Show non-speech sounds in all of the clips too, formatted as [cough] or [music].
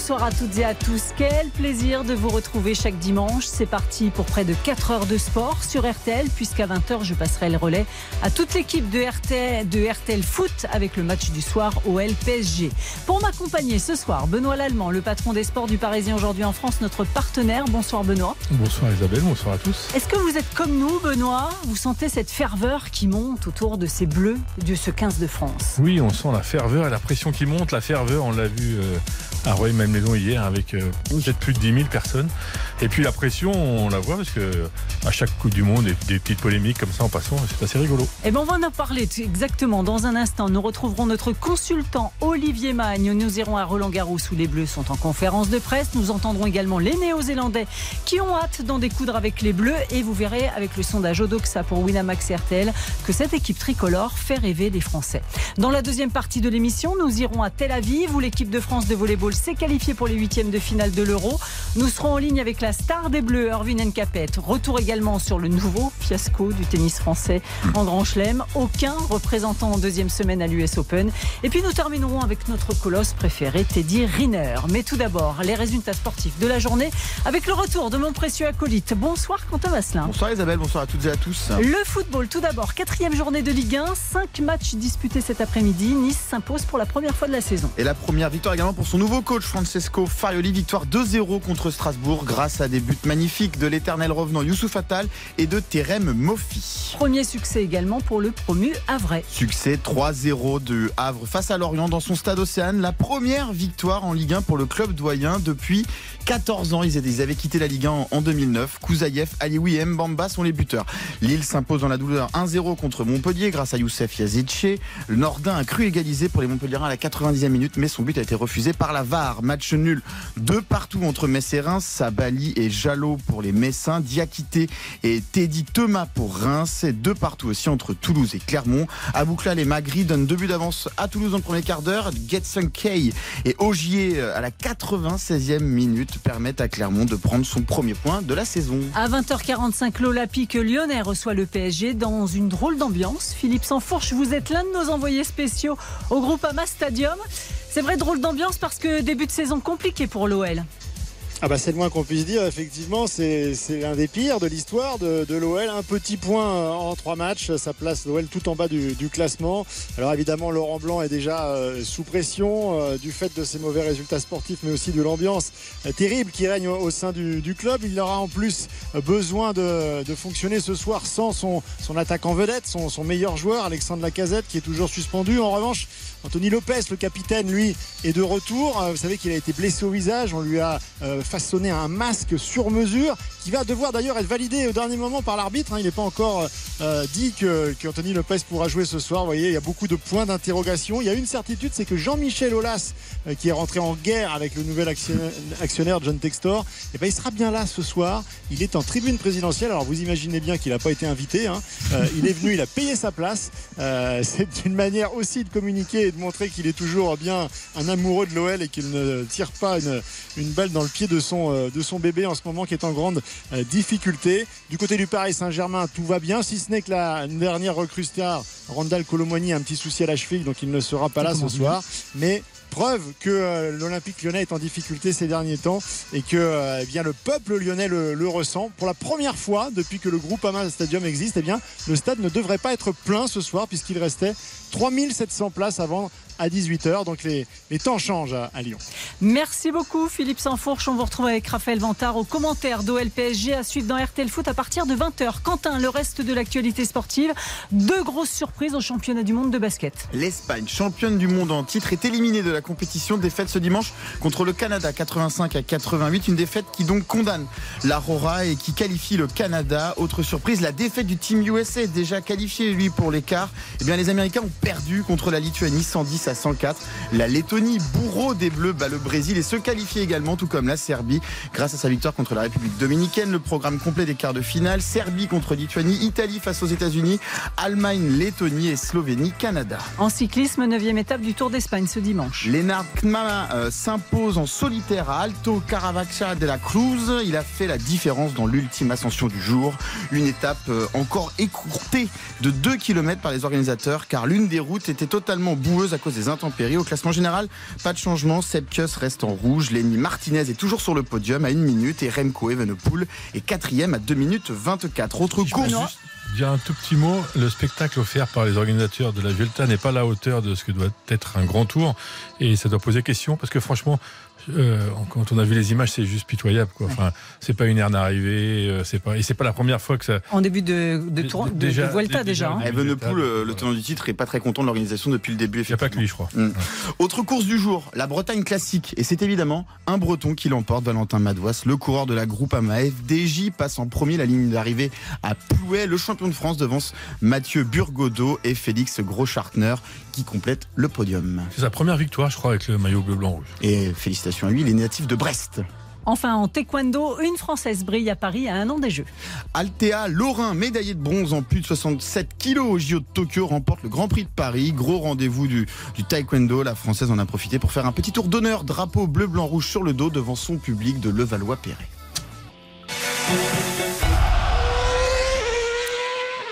bonsoir à toutes et à tous. Quel plaisir de vous retrouver chaque dimanche. C'est parti pour près de 4 heures de sport sur RTL, puisqu'à 20h, je passerai le relais à toute l'équipe de RTL, de RTL Foot avec le match du soir au LPSG. Pour m'accompagner ce soir, Benoît Lallemand, le patron des sports du Parisien aujourd'hui en France, notre partenaire. Bonsoir Benoît. Bonsoir Isabelle, bonsoir à tous. Est-ce que vous êtes comme nous, Benoît? Vous sentez cette ferveur qui monte autour de ces bleus de ce 15 de France? Oui, on sent la ferveur et la pression qui monte. La ferveur, on l'a vu euh, à Roy Maison hier avec euh, peut-être plus de 10 000 personnes. Et puis la pression, on la voit parce que à chaque coup du monde, des, petites polémiques comme ça en passant, c'est assez rigolo. Et eh ben on va en parler exactement dans un instant. Nous retrouverons notre consultant Olivier Magne. Nous irons à Roland Garros où les Bleus sont en conférence de presse. Nous entendrons également les Néo-Zélandais qui ont hâte d'en découdre avec les Bleus. Et vous verrez avec le sondage Odoxa pour Winamax RTL que cette équipe tricolore fait rêver les Français. Dans la deuxième partie de l'émission, nous irons à Tel Aviv où l'équipe de France de volleyball s'est qualifiée pour les huitièmes de finale de l'Euro. Nous serons en ligne avec la star des Bleus, Erwin Nkapet. Retour également sur le nouveau fiasco du tennis français en Grand Chelem. Aucun représentant en deuxième semaine à l'US Open. Et puis nous terminerons avec notre colosse préféré, Teddy Riner. Mais tout d'abord, les résultats sportifs de la journée avec le retour de mon précieux acolyte. Bonsoir Quentin Vasselin. Bonsoir Isabelle, bonsoir à toutes et à tous. Le football, tout d'abord, quatrième journée de Ligue 1, cinq matchs disputés cet après-midi. Nice s'impose pour la première fois de la saison. Et la première victoire également pour son nouveau coach Francesco Farioli, victoire 2-0 contre Strasbourg grâce à des buts magnifiques de l'éternel revenant Youssouf Attal et de Terem Moffi. Premier succès également pour le promu Havre. Succès 3-0 de Havre face à Lorient dans son stade Océane. La première victoire en Ligue 1 pour le club doyen depuis 14 ans. Ils avaient quitté la Ligue 1 en 2009. Kouzaïev, Alioui et Mbamba sont les buteurs. Lille s'impose dans la douleur 1-0 contre Montpellier grâce à Youssef Yazidche. Le Nordin a cru égaliser pour les Montpelliérains à la 90e minute, mais son but a été refusé par la Match nul de partout entre Metz et Reims. Sabali et Jalot pour les Messins. Diakité et Teddy Thomas pour Reims. Et deux partout aussi entre Toulouse et Clermont. Abouklal et Magri donnent deux buts d'avance à Toulouse dans le premier quart d'heure. Getson Kay et Ogier à la 96e minute permettent à Clermont de prendre son premier point de la saison. À 20h45, l'Olympique lyonnais reçoit le PSG dans une drôle d'ambiance. Philippe Sansfourche, vous êtes l'un de nos envoyés spéciaux au groupe Ama Stadium. C'est vrai, drôle d'ambiance parce que début de saison compliqué pour l'OL. Ah bah c'est le moins qu'on puisse dire, effectivement, c'est l'un des pires de l'histoire de, l'OL. Un petit point euh, en trois matchs, ça place l'OL tout en bas du, classement. Alors évidemment, Laurent Blanc est déjà euh, sous pression euh, du fait de ses mauvais résultats sportifs, mais aussi de l'ambiance terrible qui règne au, sein du, club. Il aura en plus besoin de, fonctionner ce soir sans son, son attaquant vedette, son, son meilleur joueur, Alexandre Lacazette, qui est toujours suspendu. En revanche, Anthony Lopez, le capitaine, lui, est de retour. Vous savez qu'il a été blessé au visage. On lui a façonner un masque sur mesure qui va devoir d'ailleurs être validé au dernier moment par l'arbitre. Hein. Il n'est pas encore euh, dit qu'Anthony Lopez pourra jouer ce soir. Vous voyez, il y a beaucoup de points d'interrogation. Il y a une certitude, c'est que Jean-Michel Aulas, euh, qui est rentré en guerre avec le nouvel actionnaire, John Textor, eh ben, il sera bien là ce soir. Il est en tribune présidentielle. Alors vous imaginez bien qu'il n'a pas été invité. Hein. Euh, il est venu, il a payé sa place. c'est une manière aussi de communiquer et de montrer qu'il est toujours bien un amoureux de l'OL et qu'il ne tire pas une, une balle dans le pied de son, euh, de son bébé en ce moment qui est en grande euh, difficulté. Du côté du Paris Saint-Germain, tout va bien, si ce n'est que la dernière recrue star, Randall Colomoni, a un petit souci à la cheville, donc il ne sera pas là ce soir. Mais preuve que euh, l'Olympique lyonnais est en difficulté ces derniers temps et que eh bien, le peuple lyonnais le, ressent. Pour la première fois depuis que le groupe Ama Stadium existe, eh bien, le stade ne devrait pas être plein ce soir puisqu'il restait 3700 places avant à 18h. Donc les, les temps changent à, Lyon. Merci beaucoup Philippe Sansfourche. On vous retrouve avec Raphaël Vantard au commentaire d'OL PSG à suivre dans RTL Foot à partir de 20h. Quentin, le reste de l'actualité sportive. Deux grosses surprises au championnat du monde de basket. L'Espagne, championne du monde en titre, est éliminée de la compétition. Défaite ce dimanche contre le Canada 85 à 88. Une défaite qui donc condamne l'Aurora et qui qualifie le Canada. Autre surprise, la défaite du Team USA déjà qualifié lui pour l'écart. Eh bien les Américains ont perdu contre la Lituanie 110 à à 104. La Lettonie, bourreau des Bleus, bat le Brésil et se qualifie également, tout comme la Serbie, grâce à sa victoire contre la République dominicaine. Le programme complet des quarts de finale Serbie contre Lituanie, Italie face aux États-Unis, Allemagne, Lettonie et Slovénie, Canada. En cyclisme, 9 étape du Tour d'Espagne ce dimanche. Lennart Kmama euh, s'impose en solitaire à Alto Caravaca de la Cruz. Il a fait la différence dans l'ultime ascension du jour. Une étape euh, encore écourtée de 2 km par les organisateurs car l'une des routes était totalement boueuse à cause des intempéries. Au classement général, pas de changement. Sepkus reste en rouge. Lenny Martinez est toujours sur le podium à 1 minute et Remco Evenepoel est quatrième à 2 minutes 24. Autre course. Dire un tout petit mot, le spectacle offert par les organisateurs de la Vuelta n'est pas à la hauteur de ce que doit être un grand tour et ça doit poser question parce que franchement, euh, quand on a vu les images, c'est juste pitoyable. Quoi. Enfin, c'est pas une aire d'arrivée, euh, c'est pas et c'est pas la première fois que ça. En début de, de, tour, de, déjà, de Vuelta déjà. déjà hein. Evenepoel, le, le tenant du titre, est pas très content de l'organisation depuis le début. Il n'y a pas que lui, je crois. Mm. Ouais. Autre course du jour, la Bretagne classique, et c'est évidemment un Breton qui l'emporte, Valentin Madouas, le coureur de la groupe AMAF. DJ passe en premier la ligne d'arrivée à Plouet. Le champion de France devance Mathieu Burgodeau et Félix Groschartner qui complète le podium. C'est sa première victoire, je crois, avec le maillot bleu blanc rouge. Et félicitations à lui, il est natif de Brest. Enfin, en taekwondo, une Française brille à Paris à un an des Jeux. Althea Lorrain, médaillée de bronze en plus de 67 kilos au JO de Tokyo, remporte le Grand Prix de Paris. Gros rendez-vous du, du taekwondo. La Française en a profité pour faire un petit tour d'honneur, drapeau bleu, blanc, rouge sur le dos devant son public de Levallois-Perret.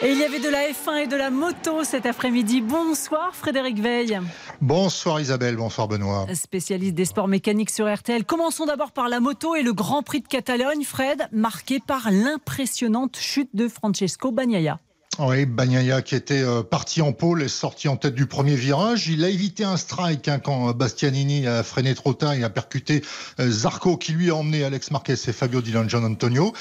Et il y avait de la F1 et de la moto cet après-midi. Bonsoir Frédéric Veil. Bonsoir Isabelle, bonsoir Benoît. Spécialiste des sports mécaniques sur RTL. Commençons d'abord par la moto et le Grand Prix de Catalogne. Fred, marqué par l'impressionnante chute de Francesco Bagnaia. Oui, Bagnaia qui était euh, parti en pôle est sorti en tête du premier virage. Il a évité un strike hein, quand Bastianini a freiné trop tard et a percuté euh, Zarco qui lui a emmené Alex Marquez et Fabio Di Gian Antonio.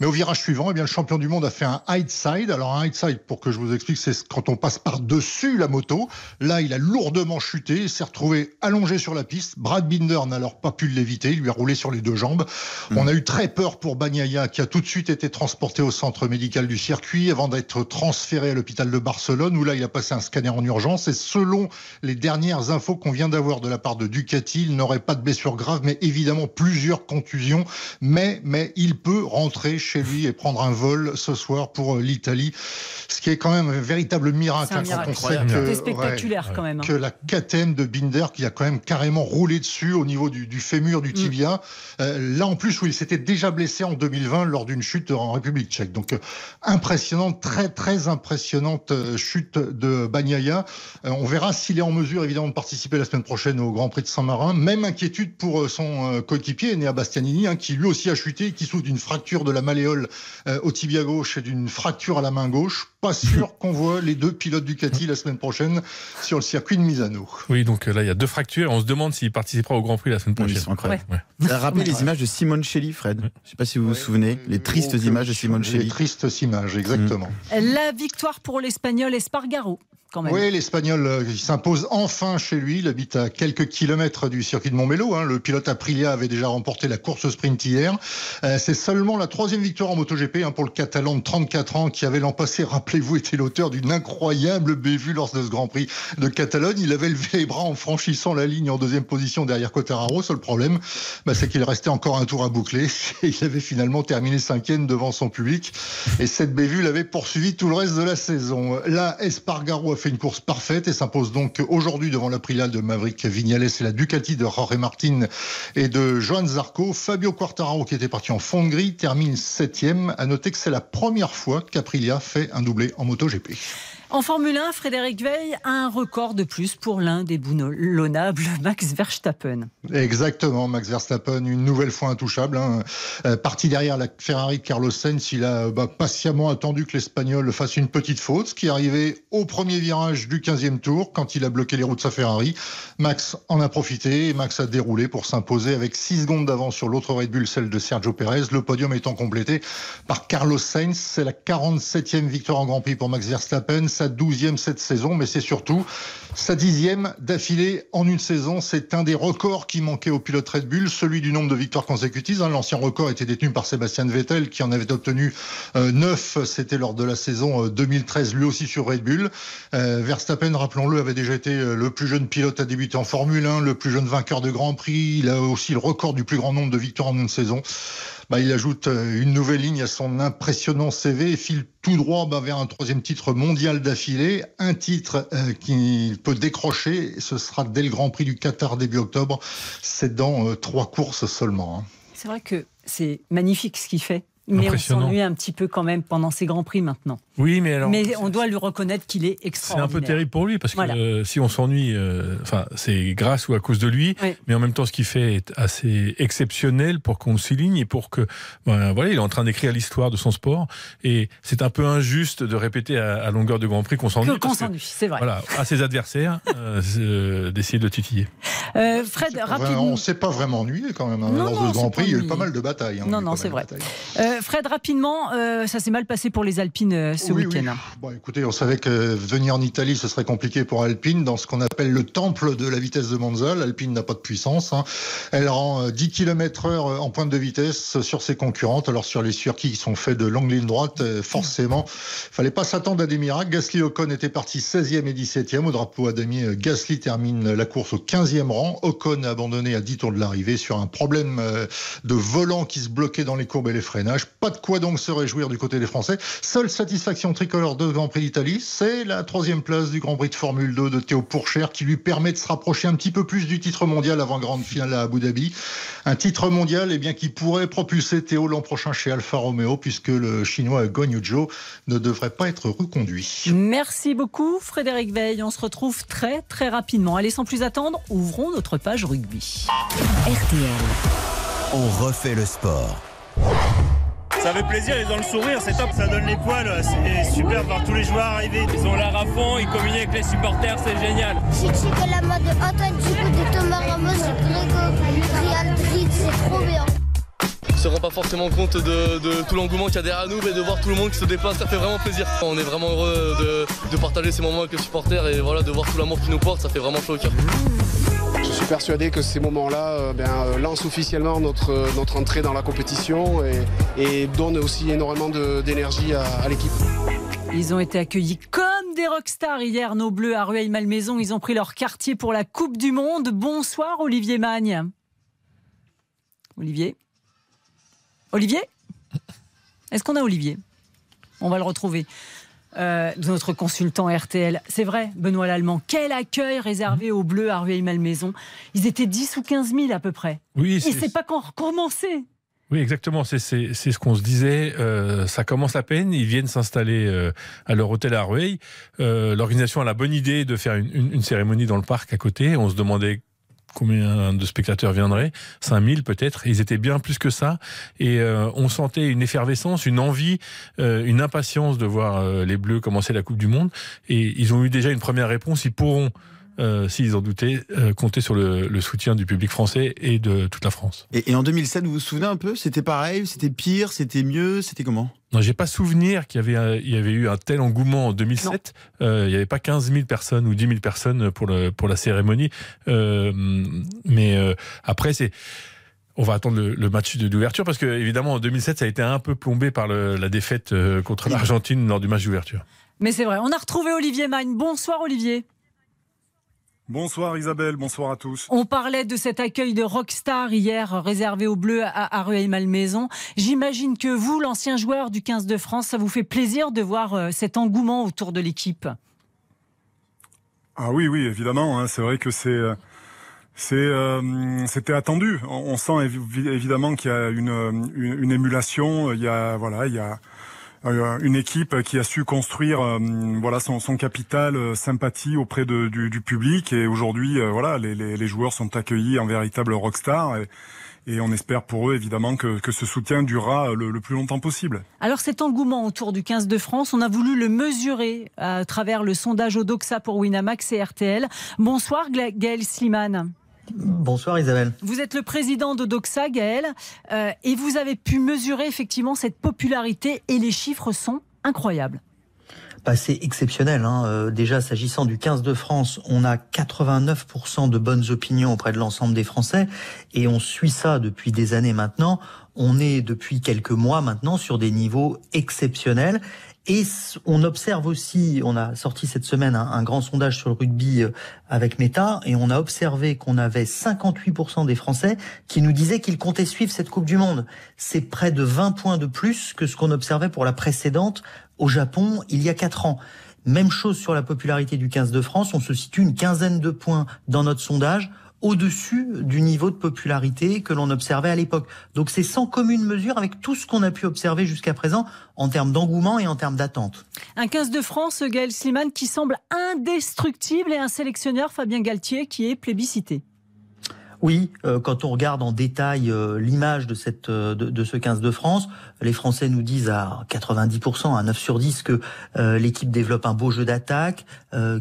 Mais au virage suivant, eh bien, le champion du monde a fait un high side. Alors un high side, pour que je vous explique, c'est quand on passe par-dessus la moto. Là, il a lourdement chuté, il s'est retrouvé allongé sur la piste. Brad Binder n'a alors pas pu l'éviter, il lui a roulé sur les deux jambes. Mmh. On a eu très peur pour Bagnaia qui a tout de suite été transporté au centre médical du circuit avant d'être transféré à l'hôpital de Barcelone où là il a passé un scanner en urgence et selon les dernières infos qu'on vient d'avoir de la part de Ducati, il n'aurait pas de blessure grave mais évidemment plusieurs contusions mais mais il peut rentrer chez lui et prendre un vol ce soir pour l'Italie ce qui est quand même un véritable miracle, un miracle. quand on sait que, spectaculaire ouais, quand même. que la KTM de Binder qui a quand même carrément roulé dessus au niveau du, du fémur du tibia mm. euh, là en plus où il s'était déjà blessé en 2020 lors d'une chute en République tchèque donc euh, impressionnant très très impressionnante chute de Bagnaia. Euh, on verra s'il est en mesure évidemment de participer la semaine prochaine au Grand Prix de Saint-Marin. Même inquiétude pour euh, son euh, coéquipier Enea Bastianini, hein, qui lui aussi a chuté, qui souffre d'une fracture de la malléole au tibia gauche et d'une fracture à la main gauche. Pas sûr qu'on voit les deux pilotes Ducati la semaine prochaine sur le circuit de Misano. Oui, donc là il y a deux fractures. On se demande s'il participera au Grand Prix la semaine prochaine. Oui, incroyable. Ouais. Ouais. Ça rappelle les images de Simone Shelley, Fred. Je ne sais pas si vous vous souvenez, les tristes images de Simone Shelley. Les tristes images, exactement. Mmh. La victoire pour l'Espagnol Espargaro. Oui, l'Espagnol euh, s'impose enfin chez lui. Il habite à quelques kilomètres du circuit de Montmélo. Hein. Le pilote Aprilia avait déjà remporté la course sprint hier. Euh, c'est seulement la troisième victoire en MotoGP hein, pour le Catalan de 34 ans qui avait l'an passé, rappelez-vous, été l'auteur d'une incroyable bévue lors de ce Grand Prix de Catalogne. Il avait levé les bras en franchissant la ligne en deuxième position derrière Quartararo. Seul problème, bah, c'est qu'il restait encore un tour à boucler. Et [laughs] il avait finalement terminé cinquième devant son public. Et cette bévue l'avait poursuivi tout le reste de la saison. Là, Espargaro a fait une course parfaite et s'impose donc aujourd'hui devant l'Aprilia de Maverick Vignales et la Ducati de Jorge Martin et de Johan Zarco. Fabio Quartararo, qui était parti en fond de grille, termine septième. À noter que c'est la première fois qu'Aprilia fait un doublé en MotoGP. En Formule 1, Frédéric Veil a un record de plus pour l'un des boulonnables, [laughs] Max Verstappen. Exactement, Max Verstappen, une nouvelle fois intouchable. Hein. Euh, parti derrière la Ferrari de Carlos Sainz, il a bah, patiemment attendu que l'Espagnol fasse une petite faute, ce qui est arrivé au premier virage du 15e tour, quand il a bloqué les roues de sa Ferrari. Max en a profité et Max a déroulé pour s'imposer avec 6 secondes d'avance sur l'autre Red Bull, celle de Sergio Perez. Le podium étant complété par Carlos Sainz. C'est la 47e victoire en Grand Prix pour Max Verstappen sa douzième cette saison, mais c'est surtout sa dixième d'affilée en une saison. C'est un des records qui manquait au pilote Red Bull, celui du nombre de victoires consécutives. Hein. L'ancien record était détenu par Sébastien Vettel, qui en avait obtenu euh, neuf. C'était lors de la saison 2013, lui aussi sur Red Bull. Verstappen, rappelons-le, avait déjà été le plus jeune pilote à débuter en Formule 1, le plus jeune vainqueur de Grand Prix. Il a aussi le record du plus grand nombre de victoires en une saison. Bah, il ajoute euh, une nouvelle ligne à son impressionnant CV et file tout droit bah, vers un troisième titre mondial d'affilée, un titre euh, qu'il peut décrocher. Ce sera dès le Grand Prix du Qatar début octobre. C'est dans euh, trois courses seulement. Hein. C'est vrai que c'est magnifique ce qu'il fait. Mais on s'ennuie un petit peu quand même pendant ces grands prix maintenant. Oui, mais alors. Mais on doit lui reconnaître qu'il est extraordinaire. C'est un peu terrible pour lui parce que euh, si on s'ennuie, euh, enfin, c'est grâce ou à cause de lui. Mais en même temps, ce qu'il fait est assez exceptionnel pour qu'on le souligne et pour que, ben, voilà, il est en train d'écrire l'histoire de son sport et c'est un peu injuste de répéter à, longueur de Grand Prix qu'on s'ennuie. Qu'on s'ennuie, c'est vrai. Voilà, à ses adversaires euh, d'essayer de le titiller. Fred, rapidement. On ne s'est pas vraiment ennuyé quand même. Hein, lors de Grand Prix, il y a eu pas mal de batailles. Hein, non, non, c'est vrai. Fred, rapidement, euh, ça s'est mal passé pour les Alpines euh, ce week-end. Bon, écoutez, on savait que venir en Italie, ce serait compliqué pour Alpine dans ce qu'on appelle le temple de la vitesse de Monza. Alpine n'a pas de puissance. Hein. Elle rend 10 euh, km heure en pointe de vitesse sur ses concurrentes. Alors sur les circuits qui sont faits de longues lignes droites, forcément, fallait pas s'attendre à des miracles. Gasly Ocon était parti 16e et 17e. Au drapeau à demi, Gasly termine la course au 15e rang. Ocon a abandonné à 10 tours de l'arrivée sur un problème de volant qui se bloquait dans les courbes et les freinages. Pas de quoi donc se réjouir du côté des Français. Seule satisfaction tricolore de Grand Prix d'Italie, c'est la troisième place du Grand Prix de Formule 2 de Théo Pourchère qui lui permet de se rapprocher un petit peu plus du titre mondial avant grande finale à Abu Dhabi. Un titre mondial eh bien, qui pourrait propulser Théo l'an prochain chez Alfa Romeo puisque le chinois Guan Zhou ne devrait pas être reconduit. Merci beaucoup Frédéric Veil. On se retrouve très très rapidement. Allez sans plus attendre, ouvrons notre page rugby. RTL. On refait le sport. Ça fait plaisir, ils ont le sourire, c'est top, ça donne les poils, c'est super de voir tous les joueurs arriver. Ils ont l'air à fond, ils communiquent avec les supporters, c'est génial. J'ai checké la mode de Antoine Dupont, de Thomas Ramos, de c'est trop bien. On se rend pas forcément compte de, tout l'engouement qu'il y a derrière nous, mais de voir tout le monde qui se déplace, ça fait vraiment plaisir. On est vraiment heureux de, de partager ces moments avec les supporters et voilà, de voir tout l'amour qu'ils nous portent, ça fait vraiment chaud au cœur. Je suis persuadé que ces moments-là euh, ben, euh, lancent officiellement notre, euh, notre entrée dans la compétition et, donnent aussi énormément d'énergie à, l'équipe. Ils ont été accueillis comme des rockstars hier, nos Bleus à Rueil-Malmaison. Ils ont pris leur quartier pour la Coupe du Monde. Bonsoir Olivier Magne. Olivier Olivier? Est-ce qu'on a Olivier? On va le retrouver. Euh, notre consultant RTL. C'est vrai, Benoît Lallemand, quel accueil réservé aux Bleus à Rueil-Malmaison. Ils étaient 10 ou 15 000 à peu près. Oui, Et c'est pas qu'on recommençait. Oui, exactement. C'est ce qu'on se disait. Euh, ça commence à peine. Ils viennent s'installer euh, à leur hôtel à Rueil. L'organisation a la bonne idée de faire une, une, cérémonie dans le parc à côté. On se demandait combien de spectateurs viendraient? 5000 peut-être. Ils étaient bien plus que ça. Et euh, on sentait une effervescence, une envie, euh, une impatience de voir euh, les Bleus commencer la Coupe du Monde. Et ils ont eu déjà une première réponse. Ils pourront euh, s'ils en doutaient, euh, compter sur le, soutien du public français et de toute la France. Et, en 2007, vous vous souvenez un peu? C'était pareil? C'était pire? C'était mieux? C'était comment? J'ai pas souvenir qu'il y avait, il y avait eu un tel engouement en 2007. Euh, il n'y avait pas 15 000 personnes ou 10 000 personnes pour, le, pour la cérémonie. mais après, c'est on va attendre le, match d'ouverture parce que évidemment en 2007 ça a été un peu plombé par la défaite contre l'Argentine lors du match d'ouverture. Mais c'est vrai, on a retrouvé Olivier Magne. Bonsoir Olivier. Bonsoir Isabelle, bonsoir à tous. On parlait de cet accueil de rockstar hier réservé aux Bleus à, Rueil-Malmaison. J'imagine que vous, l'ancien joueur du 15 de France, ça vous fait plaisir de voir euh, cet engouement autour de l'équipe. Ah oui, oui, évidemment. Hein. c'est vrai que c'est euh, euh, c'était attendu. On, sent évidemment qu'il y a une, une, émulation. Il y a voilà, il y a une équipe qui a su construire euh, voilà son, son capital euh, sympathie auprès de, du, du, public et aujourd'hui voilà les, les, les, joueurs sont accueillis en véritable rockstar et, et on espère pour eux évidemment que, que ce soutien durera le, le, plus longtemps possible. Alors cet engouement autour du 15 de France, on a voulu le mesurer à travers le sondage Odoxa pour Winamax et RTL. Bonsoir Gaël Slimane. Bonsoir Isabelle. Vous êtes le président de Doxa, Gaël, euh, et vous avez pu mesurer effectivement cette popularité et les chiffres sont incroyables. bah, c'est exceptionnel. Hein. Euh, déjà, s'agissant du 15 de France, on a 89% de bonnes opinions auprès de l'ensemble des Français, et on suit ça depuis des années maintenant. On est depuis quelques mois maintenant sur des niveaux exceptionnels. Et on observe aussi, on a sorti cette semaine un, grand sondage sur le rugby euh, avec Meta, et on a observé qu'on avait 58% des Français qui nous disaient qu'ils comptaient suivre cette Coupe du Monde. C'est près de 20 points de plus que ce qu'on observait pour la précédente au Japon il y a 4 ans. Même chose sur la popularité du 15 de France, on se situe une quinzaine de points dans notre sondage au-dessus du niveau de popularité que l'on observait à l'époque. Donc c'est sans commune mesure avec tout ce qu'on a pu observer jusqu'à présent en termes d'engouement et en termes d'attente. Un 15 de France, Gaël Sliman, qui semble indestructible et un sélectionneur, Fabien Galtier, qui est plébiscité. Oui, euh, quand on regarde en détail euh, l'image de cette euh, de, ce 15 de France, les Français nous disent à 90%, à 9 sur 10 que l'équipe développe un beau jeu d'attaque,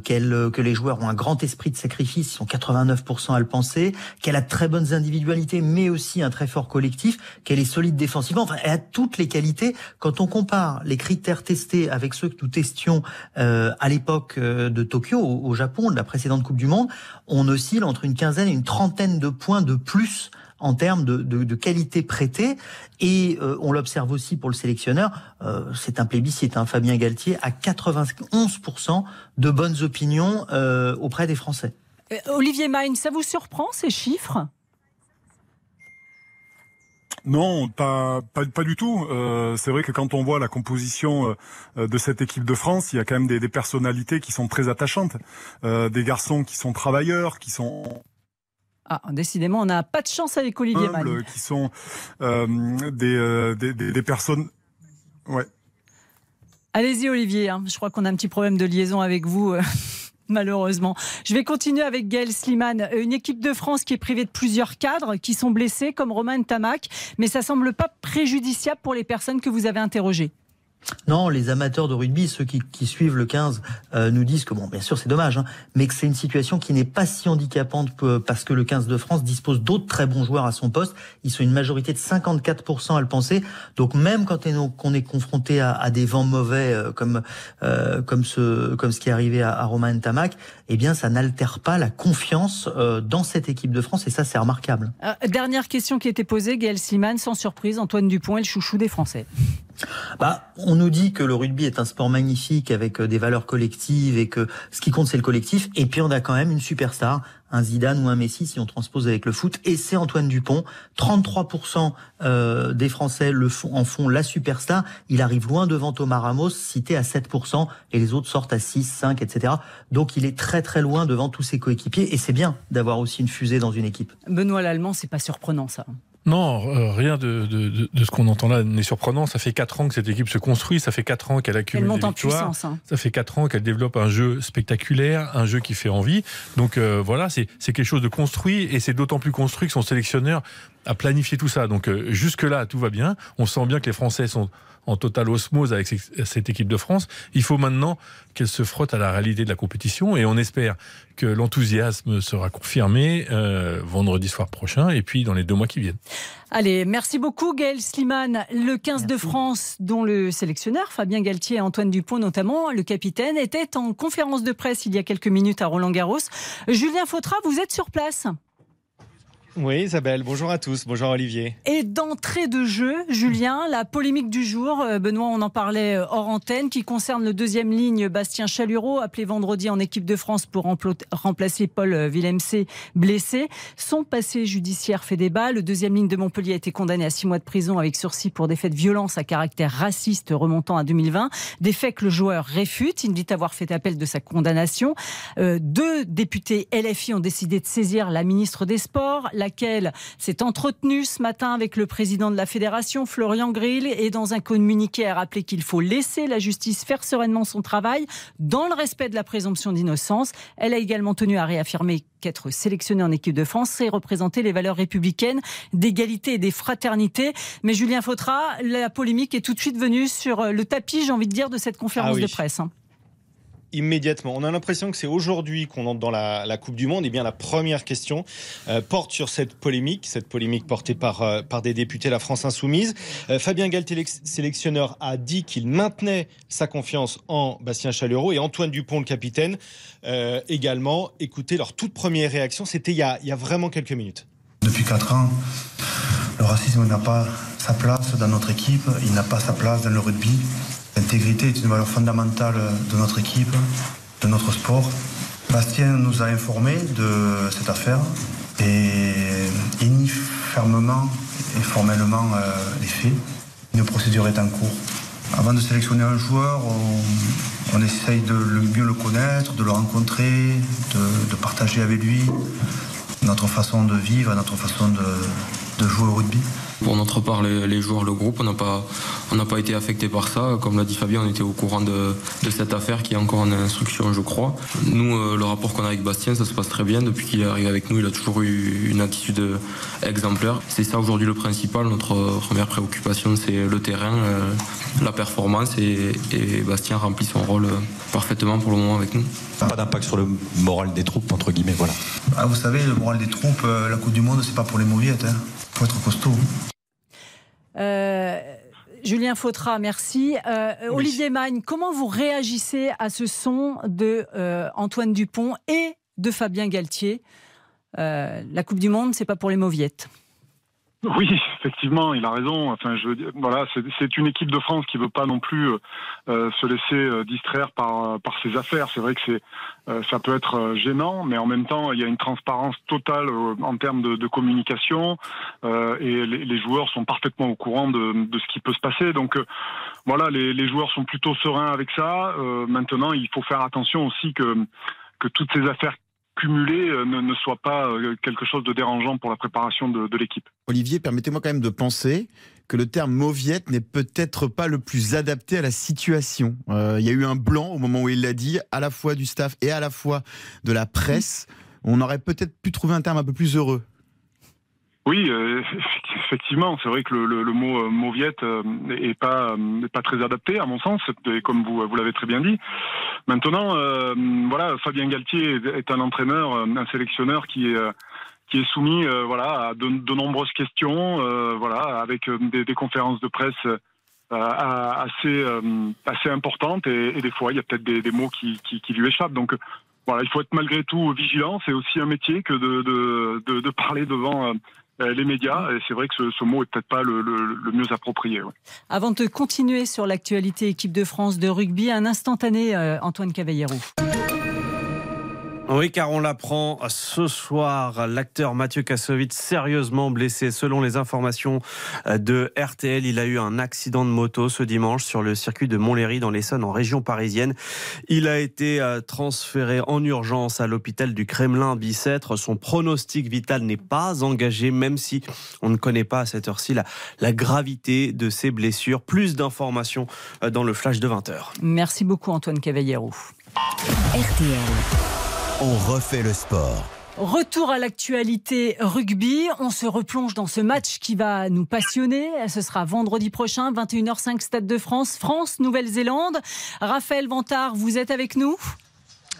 qu'elle que les joueurs ont un grand esprit de sacrifice, ils sont 89% à le penser, qu'elle a de très bonnes individualités, mais aussi un très fort collectif, qu'elle est solide défensivement. Enfin, elle a toutes les qualités. Quand on compare les critères testés avec ceux que nous testions à l'époque de Tokyo, au, au Japon, de la précédente Coupe du Monde, on oscille entre une quinzaine et une trentaine de points de plus en termes de, qualité prêtée. Et euh, on l'observe aussi pour le sélectionneur, euh, c'est un plébiscite, hein, Fabien Galtier, à 91% de bonnes opinions euh, auprès des Français. Olivier Magne, ça vous surprend ces chiffres? Non, pas, pas, du tout. c'est vrai que quand on voit la composition de cette équipe de France, il y a quand même des, des personnalités qui sont très attachantes. des garçons qui sont travailleurs, qui sont ah, décidément, on n'a pas de chance avec Olivier Mann. Qui sont euh, euh, des, des, des, personnes. Ouais. Allez-y, Olivier. Hein. Je crois qu'on a un petit problème de liaison avec vous. Euh, [laughs] malheureusement. Je vais continuer avec Gaël Sliman. Une équipe de France qui est privée de plusieurs cadres qui sont blessés, comme Romain Tamac, mais ça semble pas préjudiciable pour les personnes que vous avez interrogées. Non, les amateurs de rugby, ceux qui, suivent le 15, euh, nous disent que, bon, bien sûr, c'est dommage, hein, mais que c'est une situation qui n'est pas si handicapante parce que le 15 de France dispose d'autres très bons joueurs à son poste. Ils sont une majorité de 54% à le penser. Donc même quand on est confronté à, des vents mauvais euh, comme euh, comme ce comme ce qui est arrivé à, à Romain Tamac, eh bien, ça n'altère pas la confiance dans cette équipe de France et ça, c'est remarquable. dernière question qui a été posée, Gaël Siman, sans surprise, Antoine Dupont est le chouchou des Français. Bah, on nous dit que le rugby est un sport magnifique avec euh, des valeurs collectives et que ce qui compte c'est le collectif. Et puis on a quand même une superstar, un Zidane ou un Messi si on transpose avec le foot. Et c'est Antoine Dupont. 33% euh, des Français le font, en font la superstar. Il arrive loin devant Thomas Ramos, cité à 7%, et les autres sortent à 6, 5, etc. Donc il est très très loin devant tous ses coéquipiers. Et c'est bien d'avoir aussi une fusée dans une équipe. Benoît Lallemand, c'est pas surprenant ça. Non, euh, rien de, de, de, ce qu'on entend là n'est surprenant. Ça fait quatre ans que cette équipe se construit, ça fait quatre ans qu'elle accumule des victoires. Hein. Ça fait quatre ans qu'elle développe un jeu spectaculaire, un jeu qui fait envie. Donc euh, voilà, c'est quelque chose de construit et c'est d'autant plus construit que son sélectionneur a planifié tout ça. Donc euh, jusque là, tout va bien. On sent bien que les Français sont en totale osmose avec cette équipe de France. Il faut maintenant qu'elle se frotte à la réalité de la compétition et on espère que l'enthousiasme sera confirmé euh, vendredi soir prochain et puis dans les deux mois qui viennent. Allez, merci beaucoup Gaël Sliman. Le 15 de France, dont le sélectionneur Fabien Galtier et Antoine Dupont notamment, le capitaine, était en conférence de presse il y a quelques minutes à Roland Garros. Julien Fautra, vous êtes sur place oui, Isabelle, bonjour à tous, bonjour Olivier. Et d'entrée de jeu, Julien, la polémique du jour, euh, Benoît, on en parlait euh, hors antenne, qui concerne le deuxième ligne Bastien Chalureau, appelé vendredi en équipe de France pour remplacer Paul euh, Villemc, blessé. Son passé judiciaire fait débat. Le deuxième ligne de Montpellier a été condamné à six mois de prison avec sursis pour des faits de violence à caractère raciste remontant à 2020. Des faits que le joueur réfute. Il dit avoir fait appel de sa condamnation. deux députés LFI ont décidé de saisir la ministre des Sports laquelle s'est entretenue ce matin avec le président de la fédération, Florian Grill, et dans un communiqué a rappelé qu'il faut laisser la justice faire sereinement son travail dans le respect de la présomption d'innocence. Elle a également tenu à réaffirmer qu'être sélectionnée en équipe de France, c'est représenter les valeurs républicaines d'égalité et des fraternités. Mais Julien Fautra, la polémique est tout de suite venue sur le tapis, j'ai envie de dire, de cette conférence ah de presse. Immédiatement. On a l'impression que c'est aujourd'hui qu'on entre dans la, Coupe du Monde. Et bien la première question euh, porte sur cette polémique, cette polémique portée par, euh, des députés la France Insoumise. Euh, Fabien Galtier, sélectionneur, a dit qu'il maintenait sa confiance en Bastien Chalureau et Antoine Dupont, le capitaine, également. Écoutez leur toute première réaction, c'était il, il y a vraiment quelques minutes. Depuis 4 ans, le racisme n'a pas sa place dans notre équipe, il n'a pas sa place dans le rugby. L'intégrité est une valeur fondamentale de notre équipe, de notre sport. Bastien nous a informés de cette affaire et nie fermement et formellement euh, les faits. Une procédure est en cours. Avant de sélectionner un joueur, on, essaye de mieux le connaître, de le rencontrer, de, partager avec lui notre façon de vivre, notre façon de jouer au rugby. Pour notre part, les, joueurs, le groupe, on n'a pas, pas été affecté par ça. Comme l'a dit Fabien, on était au courant de, cette affaire qui est encore en instruction, je crois. Nous, euh, le rapport qu'on a avec Bastien, ça se passe très bien. Depuis qu'il est arrivé avec nous, il a toujours eu une attitude exemplaire. C'est ça aujourd'hui le principal. Notre première préoccupation, c'est le terrain, euh, la performance et, Bastien remplit son rôle parfaitement pour le moment avec nous. Pas d'impact sur le moral des troupes, entre guillemets, voilà. Ah, vous savez, le moral des troupes, euh, la Coupe du Monde, c'est pas pour les mauviettes. Hein faut être costaud. Euh, Julien Fautra, merci. Euh, Olivier Magne, comment vous réagissez à ce son de euh, Antoine Dupont et de Fabien Galtier? La Coupe du Monde, c'est pas pour les mauviettes. [laughs] Oui, effectivement, il a raison. Enfin, je voilà, c'est une équipe de France qui veut pas non plus euh, euh, se laisser euh, distraire par par ses affaires. C'est vrai que c'est ça peut être gênant, mais en même temps, il y a une transparence totale en termes de, communication et les, joueurs sont parfaitement au courant de, de ce qui peut se passer. Donc voilà, les, les, joueurs sont plutôt sereins avec ça. maintenant, il faut faire attention aussi que que toutes ces affaires cumulé euh, ne, soit pas euh, quelque chose de dérangeant pour la préparation de, l'équipe. Olivier, permettez-moi quand même de penser que le terme mauviette n'est peut-être pas le plus adapté à la situation. Euh, il y a eu un blanc au moment où il l'a dit, à la fois du staff et à la fois de la presse. On aurait peut-être pu trouver un terme un peu plus heureux. Oui, euh, effectivement, c'est vrai que le, le, mot euh, mauviette euh, est pas pas très adapté à mon sens, comme vous vous l'avez très bien dit. Maintenant, voilà, Fabien Galtier est un entraîneur, un sélectionneur qui est qui est soumis, voilà, à de, nombreuses questions, voilà, avec des, conférences de presse assez assez importantes et, des fois il y a peut-être des, des, mots qui, qui, qui lui échappent. Donc voilà, il faut être malgré tout vigilant. C'est aussi un métier que de, de, de, parler devant euh, les médias. Et c'est vrai que ce, mot est peut-être pas le, mieux approprié. Avant de continuer sur l'actualité équipe de France de rugby, un instantané, euh, Antoine Cavallero. Oui, car on l'apprend ce soir, l'acteur Mathieu Kassovitz sérieusement blessé. Selon les informations euh, de RTL, il a eu un accident de moto ce dimanche sur le circuit de Montlhéry dans l'Essonne en région parisienne. Il a été euh, transféré en urgence à l'hôpital du Kremlin Bicêtre. Son pronostic vital n'est pas engagé, même si on ne connaît pas à cette heure-ci la, la gravité de ses blessures. Plus d'informations euh, dans le flash de 20h. Merci beaucoup Antoine Cavallero. RTL. On refait le sport. Retour à l'actualité rugby. On se replonge dans ce match qui va nous passionner. Ce sera vendredi prochain, 21h05, Stade de France, France, Nouvelle-Zélande. Raphaël Vantard, vous êtes avec nous?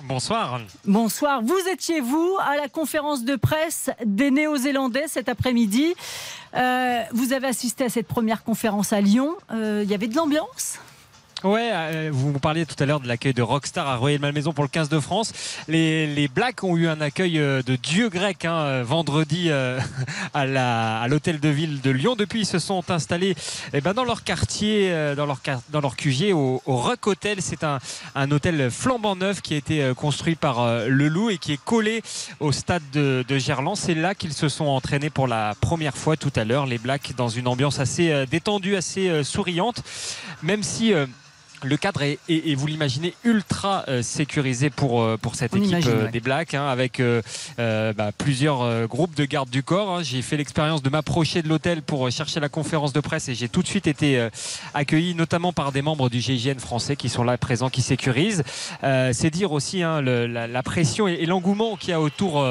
Bonsoir. Bonsoir. Vous étiez, vous, à la conférence de presse des Néo-Zélandais cet après-midi. Euh, vous avez assisté à cette première conférence à Lyon. Euh, il y avait de l'ambiance? Ouais, euh, vous parliez tout à l'heure de l'accueil de Rockstar à Royal Malmaison pour le 15 de France. Les, Blacks ont eu un accueil euh, de dieu grec hein, euh, vendredi [laughs] à l'hôtel de ville de Lyon. Depuis, ils se sont installés eh ben, dans leur quartier, dans leur, dans QG au, Rock Hotel. C'est un, hôtel flambant neuf qui a été construit par Le Loup et qui est collé au stade de, de Gerland. C'est là qu'ils se sont entraînés pour la première fois tout à l'heure, les Blacks, dans une ambiance assez détendue, assez souriante, même si le cadre est, et vous l'imaginez, ultra euh, sécurisé pour, euh, pour cette équipe euh, des Blacks, hein, avec bah, plusieurs groupes de gardes du corps. Hein. J'ai fait l'expérience de m'approcher de l'hôtel pour chercher la conférence de presse et j'ai tout de suite été accueilli, notamment par des membres du GIGN français qui sont là présents, qui sécurisent. C'est dire aussi hein, la, pression et, l'engouement qu'il y a autour,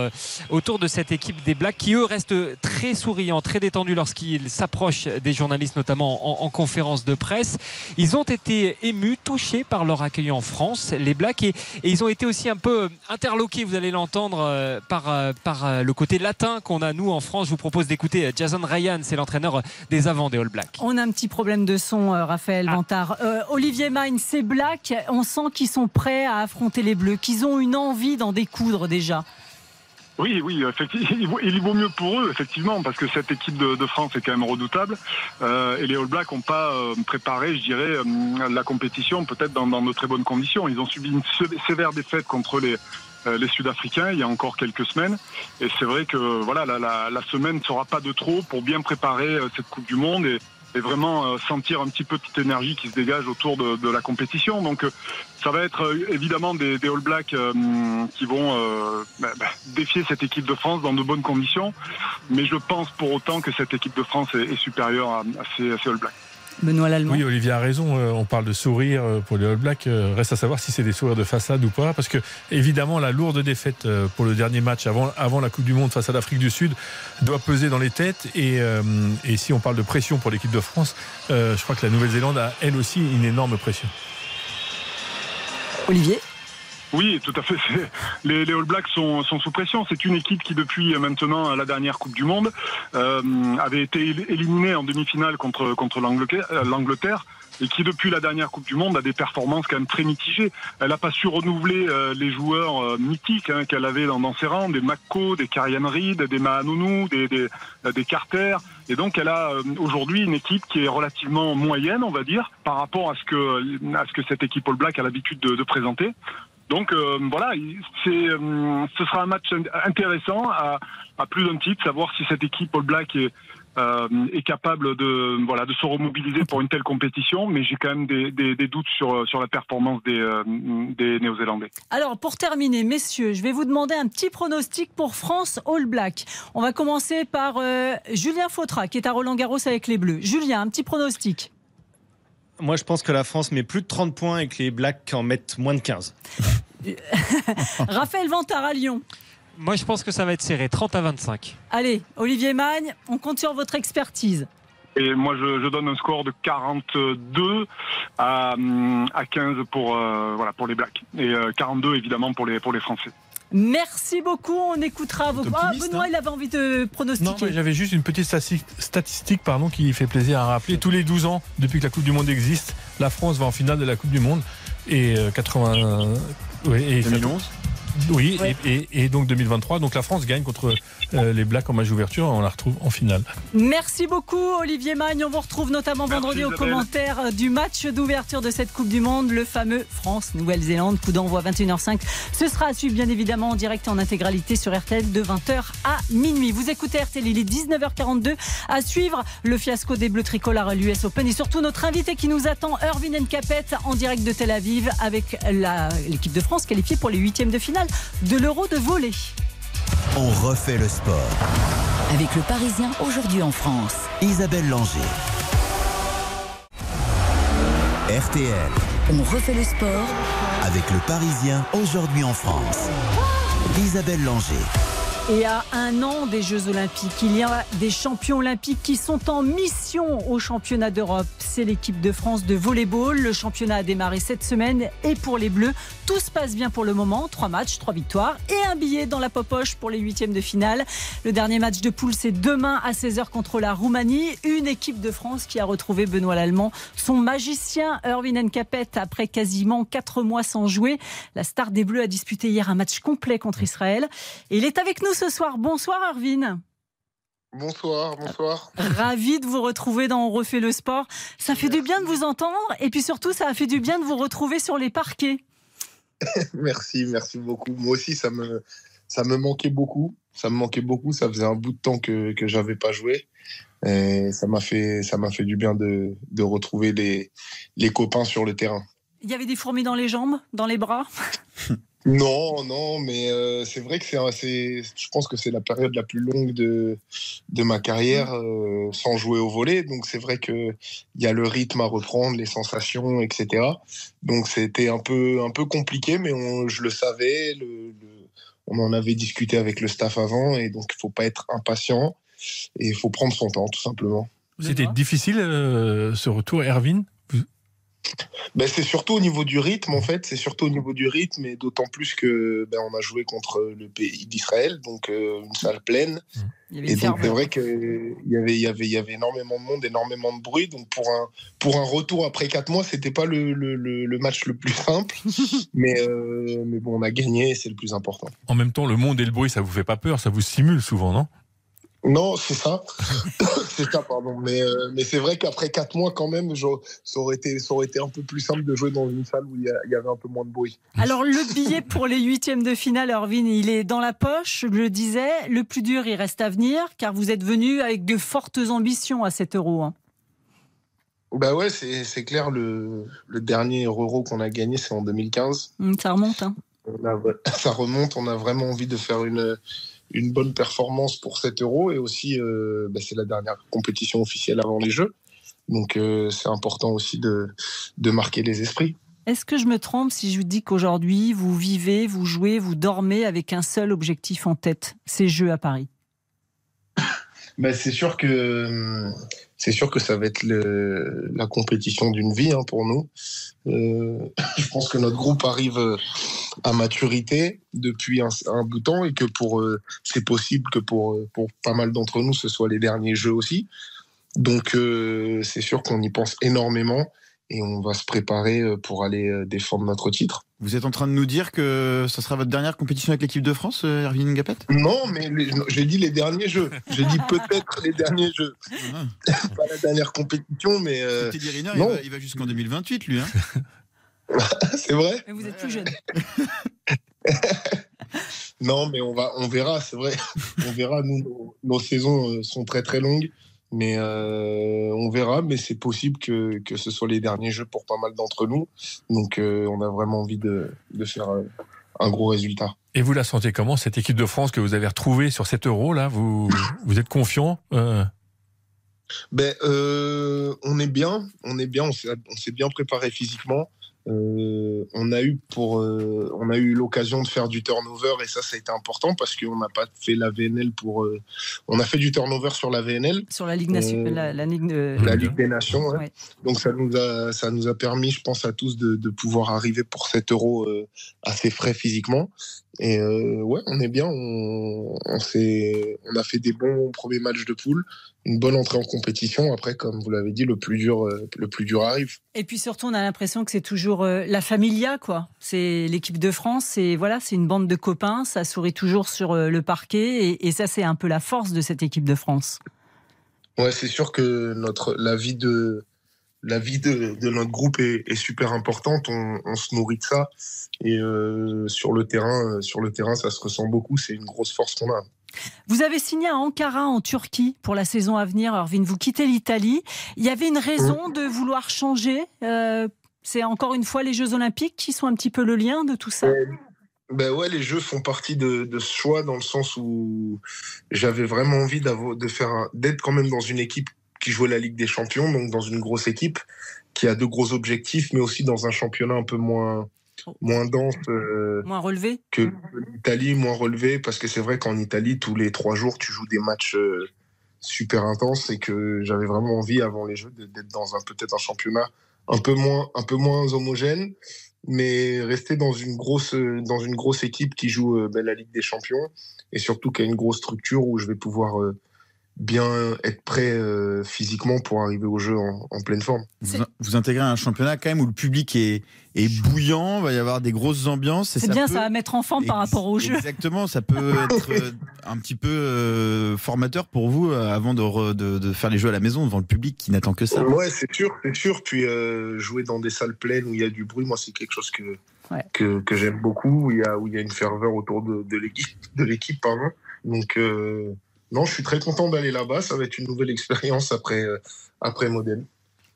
autour de cette équipe des Blacks, qui eux restent très souriants, très détendus lorsqu'ils s'approchent des journalistes, notamment en, en conférence de presse. Ils ont été émus émus, touchés par leur accueil en France, les Blacks. Et, et ils ont été aussi un peu interloqués, vous allez l'entendre, euh, par, euh, par euh, le côté latin qu'on a nous en France. Je vous propose d'écouter Jason Ryan, c'est l'entraîneur des avants des All Blacks. On a un petit problème de son, euh, Raphaël Vantard. Euh, Olivier Magne, ces Blacks, on sent qu'ils sont prêts à affronter les Bleus, qu'ils ont une envie d'en découdre déjà. Oui, oui, effectivement, [laughs] il vaut- mieux pour eux, effectivement, parce que cette équipe de, France est quand même redoutable. Euh, et les All Blacks n'ont pas euh, préparé, je dirais, euh, la compétition peut-être dans, dans de très bonnes conditions. Ils ont subi une sé- sévère défaite contre les, euh, les Sud-Africains il y a encore quelques semaines. Et c'est vrai que voilà, la, la, la semaine ne sera pas de trop pour bien préparer cette Coupe du Monde et, et vraiment euh, sentir un petit peu toute énergie qui se dégage autour de, de la compétition. Donc euh, ça va être euh, évidemment des, des All Blacks euh, qui vont euh, bah, bah, défier cette équipe de France dans de bonnes conditions. Mais je pense pour autant que cette équipe de France est, est supérieure à, à ces, à ces All Blacks. Benoît Lallemand. Oui, Olivier a raison. euh, On parle de sourire euh, pour les All Blacks. Euh, Reste à savoir si c'est des sourires de façade ou pas. Parce que, évidemment, la lourde défaite pour le dernier match avant, avant la Coupe du Monde face à l'Afrique du Sud doit peser dans les têtes. Et, euh, et si on parle de pression pour l'équipe de France, euh, je crois que la Nouvelle-Zélande a elle aussi une énorme pression. Olivier? Oui, tout à fait. Les, All Blacks sont, sous pression. C'est une équipe qui, depuis euh, maintenant la dernière Coupe du Monde, euh, avait été él- éliminée en demi-finale contre, euh, l'Angleterre et qui, depuis la dernière Coupe du Monde, a des performances quand même très mitigées. Elle n'a pas su renouveler les joueurs mythiques hein, qu'elle avait dans, ses rangs, des Mako, des Karian Reid, des Mahanounou, des, Carter. Et donc, elle a aujourd'hui une équipe qui est relativement moyenne, on va dire, par rapport à ce que, cette équipe All Black a l'habitude de, de présenter. Donc euh, voilà, il- c'est, euh, ce sera un match in- intéressant à, plus d'un titre, savoir si cette équipe All Black est, euh, est capable de voilà de se remobiliser pour une telle compétition. Mais j'ai quand même des, doutes sur sur la performance des, des Néo-Zélandais. Alors, pour terminer, messieurs, je vais vous demander un petit pronostic pour France All Black. On va commencer par Julien Fautra, qui est à Roland Garros avec les Bleus. Julien, un petit pronostic. Moi, je pense que la France met plus de 30 points et que les Blacks en mettent moins de 15. [laughs] Raphaël Vantard à Lyon. Moi, je pense que ça va être serré, 30 à 25. Allez, Olivier Magne, on compte sur votre expertise. Et moi, je, je donne un score de 42 à, à 15 pour euh, voilà pour les Blacks et euh, 42 évidemment pour les pour les Français. Merci beaucoup. On écoutera vos. Ah, Benoît, hein il avait envie de pronostiquer. Non, j'avais juste une petite statistique, pardon, qui fait plaisir à rappeler. Tous les 12 ans, depuis que la Coupe du Monde existe, la France va en finale de la Coupe du Monde. Et euh, 80. oui, et 2011 Oui, Ouais. et, et- et donc 2023. Donc la France gagne contre euh, les Blacks en match d'ouverture. On la retrouve en finale. Merci beaucoup Olivier Magne. On vous retrouve notamment Merci, vendredi aux Isabelle. commentaires du match d'ouverture de cette Coupe du Monde, le fameux France-Nouvelle-Zélande, coup d'envoi 21h05. Ce sera à suivre bien évidemment en direct et en intégralité sur RTL de 20h à minuit. Vous écoutez RTL, il est 19h42. À suivre le fiasco des Bleus tricolores à l'US Open et surtout notre invité qui nous attend, Erwin Nkapet, en direct de Tel Aviv avec l'équipe de France qualifiée pour les huitièmes de finale de l'Euro de volley. On refait le sport. Avec le Parisien aujourd'hui en France. Isabelle Langer. RTL, On refait le sport avec le Parisien, aujourd'hui en France. Isabelle Langer. Et à un an des Jeux Olympiques, il y a des champions olympiques qui sont en mission au championnat d'Europe. C'est l'équipe de France de volleyball. Le championnat a démarré cette semaine et pour les Bleus, tout se passe bien pour le moment. Trois matchs, trois victoires et un billet dans la poche pour les huitièmes de finale. Le dernier match de poule, c'est demain à 16h contre la Roumanie. Une équipe de France qui a retrouvé Benoît Lallemand, son magicien Erwin Nkapet après quasiment quatre mois sans jouer. La star des Bleus a disputé hier un match complet contre Israël. Et il est avec nous ce soir. Bonsoir Erwin. Bonsoir, bonsoir. Ravi de vous retrouver dans On refait le sport. Ça fait du bien de vous entendre et puis surtout ça a fait du bien de vous retrouver sur les parquets. [laughs] merci, merci beaucoup. Moi aussi, ça me, ça me manquait beaucoup. Ça me manquait beaucoup. Ça faisait un bout de temps que, que j'avais pas joué. Et ça m'a fait, ça m'a fait du bien de, de retrouver les, les copains sur le terrain. Il y avait des fourmis dans les jambes, dans les bras. [laughs] Non, non, mais euh, c'est vrai que c'est, je pense que c'est la période la plus longue de, de ma carrière euh, sans jouer au volet. Donc c'est vrai que il y a le rythme à reprendre, les sensations, etc. Donc c'était un peu, un peu compliqué, mais on, je le savais. Le, le- on en avait discuté avec le staff avant, et donc il faut pas être impatient et il faut prendre son temps, tout simplement. C'était difficile euh, ce retour, Erwin? Ben, c'est surtout au niveau du rythme, en fait. C'est surtout au niveau du rythme, et d'autant plus que ben, on a joué contre le pays d'Israël, donc euh, une salle pleine. Et donc, c'est vrai qu'il y avait, il y, avait, il y avait énormément de monde, énormément de bruit. Donc, pour un, pour un retour après quatre mois, c'était pas le, le, le, match le plus simple. [laughs] mais, euh, mais bon, on a gagné, c'est le plus important. En même temps, le monde et le bruit, ça vous fait pas peur, ça vous stimule souvent, non? Non, c'est ça. [laughs] c'est ça, pardon. Mais, euh, mais c'est vrai qu'après quatre mois, quand même, ça aurait, été, ça aurait été un peu plus simple de jouer dans une salle où il y, avait un peu moins de bruit. Alors, le billet pour les huitièmes de finale, Orvin, il est dans la poche, je le disais. Le plus dur, il reste à venir, car vous êtes venu avec de fortes ambitions à 7 euros. Hein. Bah ouais, c'est clair. Le, le, dernier euro qu'on a gagné, c'est en 2015. Hum, ça remonte. Hein. [laughs] ça remonte. On a vraiment envie de faire une une bonne performance pour 7 euros et aussi euh, bah, c'est la dernière compétition officielle avant les Jeux. Donc euh, c'est important aussi de, de marquer les esprits. Est-ce que je me trompe si je vous dis qu'aujourd'hui vous vivez, vous jouez, vous dormez avec un seul objectif en tête, ces Jeux à Paris? [laughs] Bah, c'est sûr que c'est sûr que ça va être la compétition d'une vie hein, pour nous. Euh, [laughs] je pense que notre groupe arrive euh, à maturité depuis un, bout de temps et que pour euh, c'est possible que pour pas mal d'entre nous ce soit les derniers jeux aussi. Donc c'est sûr qu'on y pense énormément et on va se préparer pour aller défendre notre titre. Vous êtes en train de nous dire que ce sera votre dernière compétition avec l'équipe de France, euh, Erwin Ngapet? Non, mais j'ai dit les derniers jeux. J'ai dit peut-être les derniers jeux. Ah. [laughs] Pas la dernière compétition, mais. Teddy Riner, il va, va jusqu'en 2028, lui. Hein [laughs] c'est vrai Mais vous êtes plus jeune. [laughs] non, mais on, va, on verra, c'est vrai. On verra. Nous, nos saisons sont très très longues. Mais euh, on verra, mais c'est possible que, que, ce soit les derniers jeux pour pas mal d'entre nous. Donc euh, on a vraiment envie de, de, faire euh, un gros résultat. Et vous la sentez comment, cette équipe de France que vous avez retrouvée sur 7 euros là? Vous, vous êtes confiant ben, on est bien, on est bien, on s'est bien préparé physiquement. Euh, on a eu pour, euh, on a eu l'occasion de faire du turnover et ça, ça a été important parce qu'on n'a pas fait la VNL pour. Euh, on a fait du turnover sur la VNL. Sur la Ligue nationale, la, la, Ligue, des Nations. Donc ça nous a, ça nous a permis, je pense à tous, de, de pouvoir arriver pour 7 euros assez frais physiquement. Et ouais, on est bien. On, on, on a fait des bons premiers matchs de poule une bonne entrée en compétition. Après, comme vous l'avez dit, le plus dur, euh, le plus dur arrive. Et puis surtout, on a l'impression que c'est toujours euh, la familia, quoi. C'est l'équipe de France, c'est voilà, c'est une bande de copains, ça sourit toujours sur euh, le parquet, et, ça, c'est un peu la force de cette équipe de France. Ouais, c'est sûr que notre la vie de la vie de, notre groupe est, super importante. On, se nourrit de ça, et sur le terrain, sur le terrain, ça se ressent beaucoup. C'est une grosse force qu'on a. Vous avez signé à Ankara en Turquie pour la saison à venir. Arvin, vous quittez l'Italie. Il y avait une raison de vouloir changer. Euh, c'est encore une fois les Jeux Olympiques qui sont un petit peu le lien de tout ça? Ben ouais, les Jeux font partie de, ce choix dans le sens où j'avais vraiment envie de faire d'être quand même dans une équipe qui jouait la Ligue des Champions, donc dans une grosse équipe qui a de gros objectifs, mais aussi dans un championnat un peu moins moins dense. Euh, moins relevé Que l'Italie, moins relevé, parce que c'est vrai qu'en Italie, tous les trois jours, tu joues des matchs euh, super intenses et que j'avais vraiment envie, avant les Jeux, d'être dans un peut-être un championnat un peu moins, un peu moins homogène, mais rester dans une grosse, dans une grosse équipe qui joue euh, ben, la Ligue des Champions et surtout qui a une grosse structure où je vais pouvoir bien être prêt euh, physiquement pour arriver au jeu en, pleine forme. Vous, intégrez un championnat quand même où le public est, est bouillant, va y avoir des grosses ambiances. C'est bien, ça va mettre en forme par rapport au jeu. Exactement, ça peut [laughs] être euh, un petit peu euh, formateur pour vous avant de, de, faire les jeux à la maison devant le public qui n'attend que ça. Ouais, c'est sûr, c'est sûr. Puis jouer dans des salles pleines où il y a du bruit, moi c'est quelque chose que que, que j'aime beaucoup, où il y a où il y a une ferveur autour de, de l'équipe, de l'équipe pardon. Donc non, je suis très content d'aller là-bas. Ça va être une nouvelle expérience après, euh, après Modène.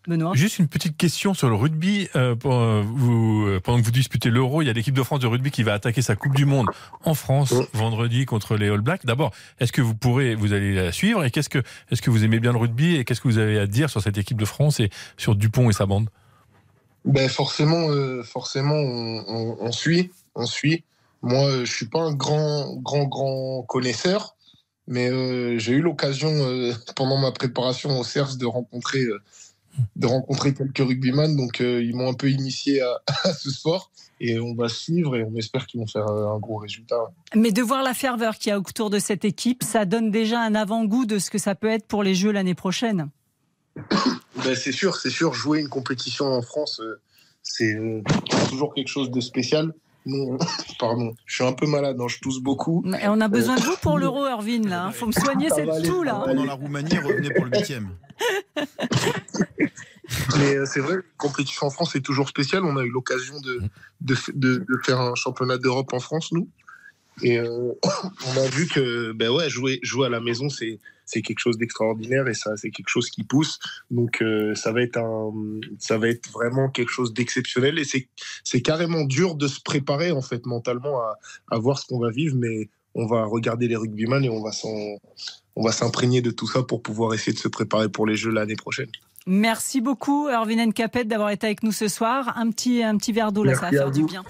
Benoît. Juste une petite question sur le rugby. Euh, euh, vous, pendant que vous disputez l'Euro, il y a l'équipe de France de rugby qui va attaquer sa Coupe du Monde en France vendredi contre les All Blacks. D'abord, est-ce que vous pourrez, vous allez la suivre et qu'est-ce que, est-ce que vous aimez bien le rugby et qu'est-ce que vous avez à dire sur cette équipe de France et sur Dupont et sa bande? Ben forcément, forcément, on, on, suit, on suit. Moi, je suis pas un grand, grand, grand connaisseur. Mais euh, j'ai eu l'occasion, euh, [laughs] pendant ma préparation au CERS, de rencontrer euh, de rencontrer quelques rugbyman, donc ils m'ont un peu initié à, [laughs] à, ce sport. Et on va suivre et on espère qu'ils vont faire un gros résultat. Mais de voir la ferveur qu'il y a autour de cette équipe, ça donne déjà un avant-goût de ce que ça peut être pour les Jeux l'année prochaine. [coughs] ben, c'est sûr, c'est sûr. Jouer une compétition en France, c'est toujours quelque chose de spécial. Non, [laughs] pardon, je suis un peu malade, non, je tousse beaucoup. Et on a besoin de vous pour [laughs] l'euro, Irvine, là. Il faut me soigner cette toux, là. Pendant la Roumanie, revenez pour le huitième. [laughs] Mais euh, c'est vrai, compétition en France est toujours spéciale. On a eu l'occasion de, de, de, de, faire un championnat d'Europe en France, nous. Et euh, [coughs] on a vu que ben ouais, jouer, jouer à la maison, c'est c'est quelque chose d'extraordinaire et ça c'est quelque chose qui pousse. Donc euh, ça va être un ça va être vraiment quelque chose d'exceptionnel et c'est c'est carrément dur de se préparer en fait mentalement à, à voir ce qu'on va vivre, mais on va regarder les rugbyman et on va s'en on va s'imprégner de tout ça pour pouvoir essayer de se préparer pour les Jeux l'année prochaine. Merci beaucoup, Erwin Capet, d'avoir été avec nous ce soir. Un petit, un petit verre d'eau, là, ça va faire du bien.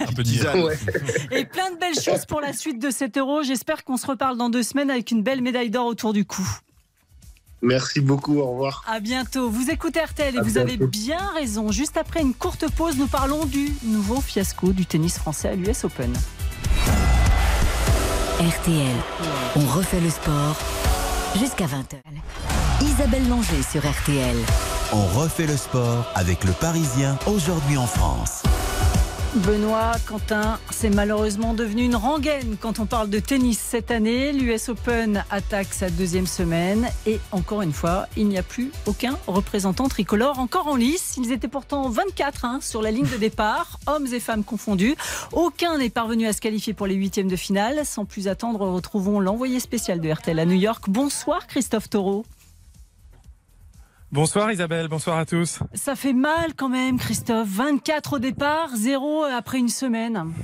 Un peu [laughs] ouais. [laughs] Et plein de belles choses pour la suite de cet euro. J'espère qu'on se reparle dans deux semaines avec une belle médaille d'or autour du cou. Merci beaucoup, au revoir. À bientôt. Vous écoutez RTL et À vous bientôt. avez bien raison. Juste après une courte pause, nous parlons du nouveau fiasco du tennis français à l'US Open. RTL, on refait le sport jusqu'à 20h. Isabelle Langer sur RTL. On refait le sport avec le Parisien aujourd'hui en France. Benoît, Quentin, c'est malheureusement devenu une rengaine quand on parle de tennis cette année. L'US Open attaque sa deuxième semaine et encore une fois, il n'y a plus aucun représentant tricolore encore en lice. Ils étaient pourtant 24 hein, sur la ligne de départ, [laughs] hommes et femmes confondus. Aucun n'est parvenu à se qualifier pour les huitièmes de finale. Sans plus attendre, retrouvons l'envoyé spécial de RTL à New York. Bonsoir Christophe Taureau. Bonsoir Isabelle, bonsoir à tous. Ça fait mal quand même Christophe. 24 au départ, 0 après une semaine.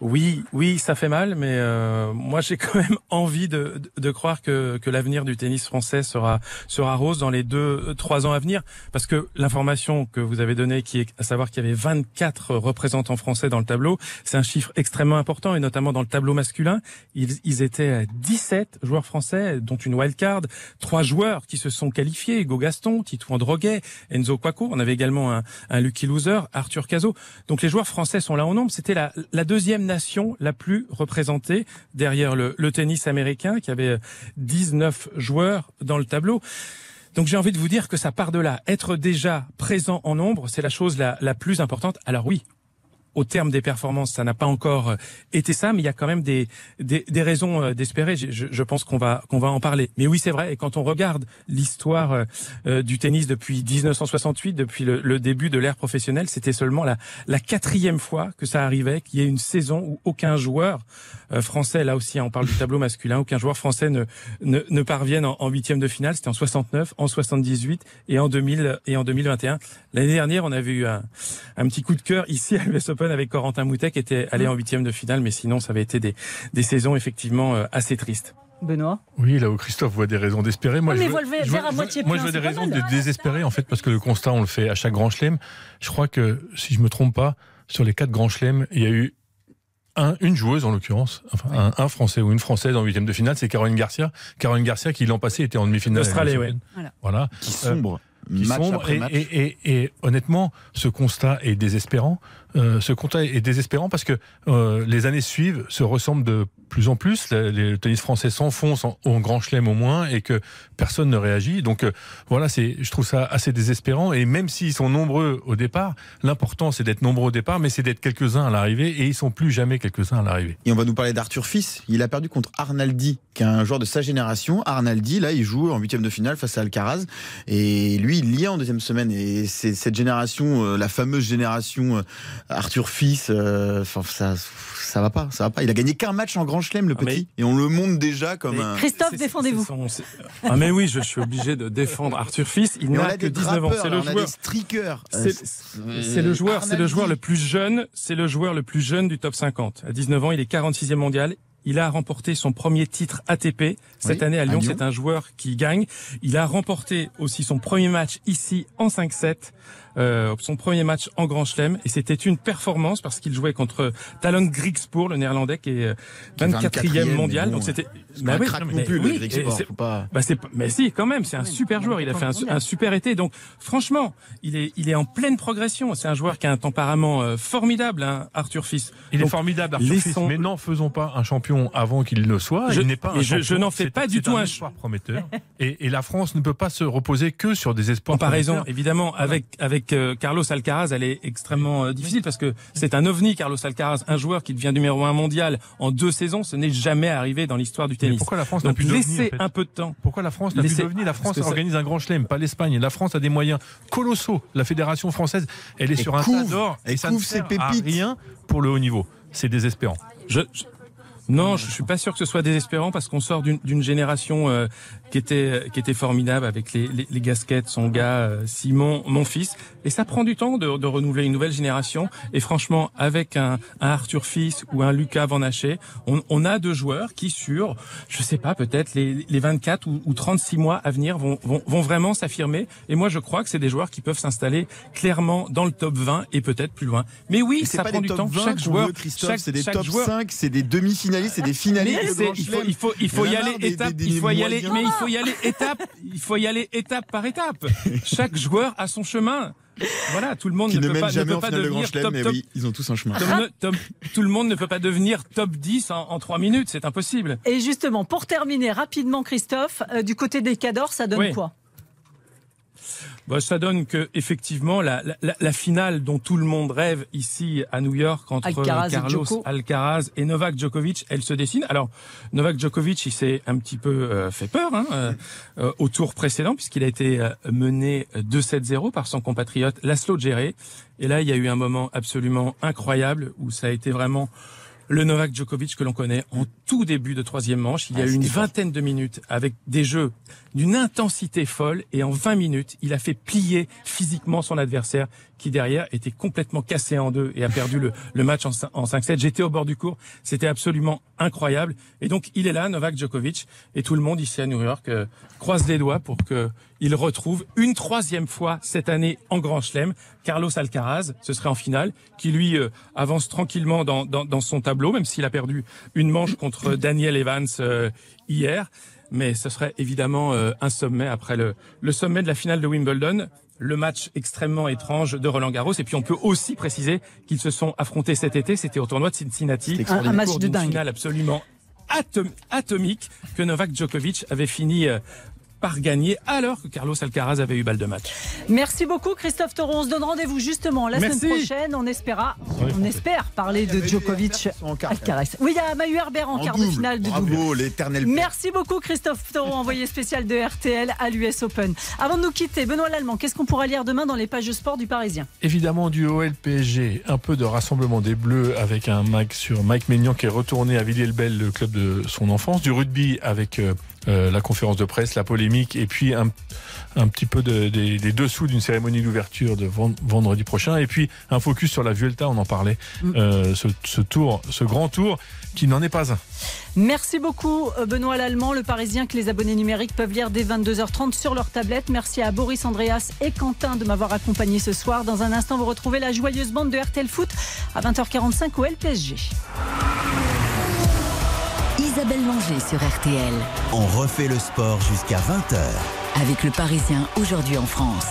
Oui, oui, ça fait mal, mais euh, moi j'ai [laughs] quand même envie de, de, croire que, que l'avenir du tennis français sera sera rose dans les deux trois ans à venir, parce que l'information que vous avez donnée, qui est à savoir qu'il y avait 24 représentants français dans le tableau, c'est un chiffre extrêmement important et notamment dans le tableau masculin, ils, ils étaient 17 joueurs français, dont une wildcard, trois joueurs qui se sont qualifiés, Hugo Gaston, Titouan Droguet, Enzo Quaco, on avait également un, un Lucky Loser, Arthur Cazot. Donc les joueurs français sont là en nombre. C'était la, la deuxième nation la plus représentée derrière le, tennis américain qui avait 19 joueurs dans le tableau. Donc j'ai envie de vous dire que ça part de là. Être déjà présent en nombre, c'est la chose la, la plus importante. Alors oui, au terme des performances, ça n'a pas encore euh, été ça, mais il y a quand même des des, des raisons euh, d'espérer. Je, je, pense qu'on va qu'on va en parler. Mais oui, c'est vrai. Et quand on regarde l'histoire euh, du tennis depuis 1968, depuis le, le début de l'ère professionnelle, c'était seulement la la quatrième fois que ça arrivait qu'il y ait une saison où aucun joueur français, là aussi, hein, on parle du tableau masculin, aucun joueur français ne ne, ne parvienne en, huitième de finale. C'était en 69, en 78 et en 2000 et en 2021. L'année dernière, on avait eu un, un petit coup de cœur ici à l'US Open avec Corentin Moutet qui était allé en huitième de finale, mais sinon ça avait été des, des saisons effectivement euh, assez tristes. Benoît? Oui, là où Christophe voit des raisons d'espérer. Moi, mais je vois le verre- je verre à je moitié moi, je vois des raisons mal. de désespérer, en fait, parce que le constat, on le fait à chaque grand chelem. Je crois que, si je me trompe pas, sur les quatre grands chelems, il y a eu un, une joueuse, en l'occurrence, enfin, un, un Français ou une Française en huitième de finale, c'est Caroline Garcia. Caroline Garcia, qui l'an passé était en demi-finale. Australie, ouais. Voilà. Voilà. Qui Euh, sombre. qui match sombre. après et, match. et- et- et honnêtement, ce constat est désespérant. Euh, ce constat est désespérant parce que euh, les années suivent, se ressemblent de plus en plus. Le, tennis français s'enfonce en, grand chelem au moins et que personne ne réagit. Donc euh, voilà, je trouve ça assez désespérant. Et même s'ils sont nombreux au départ, l'important c'est d'être nombreux au départ, mais c'est d'être quelques-uns à l'arrivée et ils sont plus jamais quelques-uns à l'arrivée. Et on va nous parler d'Arthur Fils. Il a perdu contre Arnaldi, qui est un joueur de sa génération. Arnaldi, là, il joue en huitième de finale face à Alcaraz. Et lui, il y est en deuxième semaine. Et c'est cette génération, la fameuse génération Arthur Fils, euh, enfin, ça, ça va pas, ça va pas. Il a gagné qu'un match en grand chelem, le Ah, mais- petit. Et on le monte déjà comme un. Christophe, défendez-vous. son- Ah mais oui, je suis obligé de défendre Arthur Fils. Il n'a que des 19 ans. drappeurs, C'est le joueur. C'est Euh, le joueur, c'est le joueur le plus jeune, c'est le joueur le plus jeune du top 50. À 19 ans, il est 46e mondial. il a remporté son premier titre ATP. Cette Oui, année à à Lyon, Lyon. c'est un joueur qui gagne. Il a remporté aussi son premier match ici en 5-7. Euh, son premier match en Grand Chelem et c'était une performance parce qu'il jouait contre Talon Griekspoor, le néerlandais qui est euh, Qui est 24e 24e, mondial. bon, Donc c'était un crack non mais plus, le oui, faut pas- bah c'est mais si quand même, c'est un super joueur, il a fait un, un super été. Donc franchement, il est il est en pleine progression, c'est un joueur qui a un tempérament euh, formidable hein, Arthur Fils. Il est formidable, Arthur Fils, mais n'en faisons pas un champion avant qu'il ne soit. Je- il n'est pas un je- n'en fais pas du tout un- espoir prometteur. et, et la France ne peut pas se reposer que sur des espoirs comparaison évidemment avec avec Carlos Alcaraz elle est extrêmement euh, difficile parce que c'est un ovni Carlos Alcaraz un joueur qui devient numéro un mondial en deux saisons ce n'est jamais arrivé dans l'histoire du tennis pourquoi la France n'a plus d'ovni, laissez en fait un peu de temps Pourquoi la France n'a Laissez- plus d'ovni La France organise un grand chelem, pas l'Espagne. La France a des moyens colossaux. La fédération française, elle est Et sur un tas d'or et ça ne couvre ses sert à pépites. rien pour le haut niveau. C'est désespérant. Je, je- non, je suis pas sûr que ce soit désespérant parce qu'on sort d'une d'une génération euh, qui était qui était formidable avec les, les, les Gasquettes, son gars euh, Simon, mon fils, et ça prend du temps de, de renouveler une nouvelle génération. Et franchement, avec un, un Arthur Fils ou un Lucas Van Haché, on, on a deux joueurs qui sur, je sais pas, peut-être les, les 24 ou, ou 36 mois à venir vont vont, vont vraiment s'affirmer. Et moi, je crois que c'est des joueurs qui peuvent s'installer clairement dans le top 20 et peut-être plus loin. Mais oui, ça prend du temps. 20 Chaque joueur, veut, Christophe, chaque- c'est des top joueur- 5, c'est des demi-finalistes, c'est des finalistes. de il faut, il faut, il faut y y aller étape, il faut y aller, mais il faut y aller étape, il faut y aller étape par étape. Chaque joueur a son chemin. Voilà, tout le monde Qui ne ne peut pas, ne jamais peut en pas finale de Grand devenir Chelem, top, mais top. oui, ils ont tous un chemin. Tom ne- Tom- tout le monde ne peut pas devenir top 10 en, en 3 minutes, c'est impossible. Et justement, pour terminer rapidement, Christophe, euh, du côté des cadors, ça donne Oui. quoi? Bah, ça donne que effectivement la, la, la finale dont tout le monde rêve ici à New York entre Alcaraz Carlos. Alcaraz et Novak Djokovic, elle se dessine. Alors Novak Djokovic, il s'est un petit peu euh, fait peur hein, euh, euh, au tour précédent puisqu'il a été euh, mené 2-7-0 par son compatriote Laszlo Djere. Et là, il y a eu un moment absolument incroyable où ça a été vraiment le Novak Djokovic que l'on connaît en tout début de troisième manche. Il y a eu une vingtaine de minutes avec des jeux d'une intensité folle et en 20 minutes, il a fait plier physiquement son adversaire qui derrière était complètement cassé en deux et a perdu le, match en, en 5-7. J'étais au bord du cours, c'était absolument incroyable. Et donc il est là, Novak Djokovic, et tout le monde ici à New York euh, croise les doigts pour que il retrouve une troisième fois cette année en Grand Chelem Carlos Alcaraz, ce serait en finale, qui lui euh, avance tranquillement dans son tableau, même s'il a perdu une manche contre Daniel Evans euh, hier. Mais ce serait évidemment euh, un sommet après le, le sommet de la finale de Wimbledon, le match extrêmement étrange de Roland Garros. Et puis on peut aussi préciser qu'ils se sont affrontés cet été, c'était au tournoi de Cincinnati, Un- un match de dingue. finale absolument atom- atomique que Novak Djokovic avait fini euh, par gagner alors que Carlos Alcaraz avait eu balle de match. Merci beaucoup Christophe Taureau. On se donne rendez-vous justement la Merci. semaine prochaine. On espéra, on espère parler de Djokovic Alcaraz. Oui, il y a Mahu Herbert en, En quart de finale de Bravo, double. l'éternel. Merci beaucoup Christophe Taureau, envoyé spécial de RTL à l'US Open. Avant de nous quitter, Benoît Lallemand, qu'est-ce qu'on pourra lire demain dans les pages de sport du Parisien? Évidemment du OL PSG, un peu de rassemblement des Bleus avec un Mike sur Mike Maignan qui est retourné à Villiers-le-Bel, le club de son enfance, du rugby avec euh, euh, la conférence de presse, la polémique et puis un, un petit peu de- des, des dessous d'une cérémonie d'ouverture de vend- vendredi prochain et puis un focus sur la Vuelta, on en parlait, euh, ce, ce tour, ce grand tour qui n'en est pas un. Merci beaucoup euh, Benoît Lallemand, le Parisien que les abonnés numériques peuvent lire dès 22h30 sur leur tablette. Merci à Boris Andreas et Quentin de m'avoir accompagné ce soir. Dans un instant, vous retrouvez la joyeuse bande de RTL Foot à 20h45 au LPSG. Isabelle Langer sur RTL. On refait le sport jusqu'à 20h. Avec le Parisien aujourd'hui en France.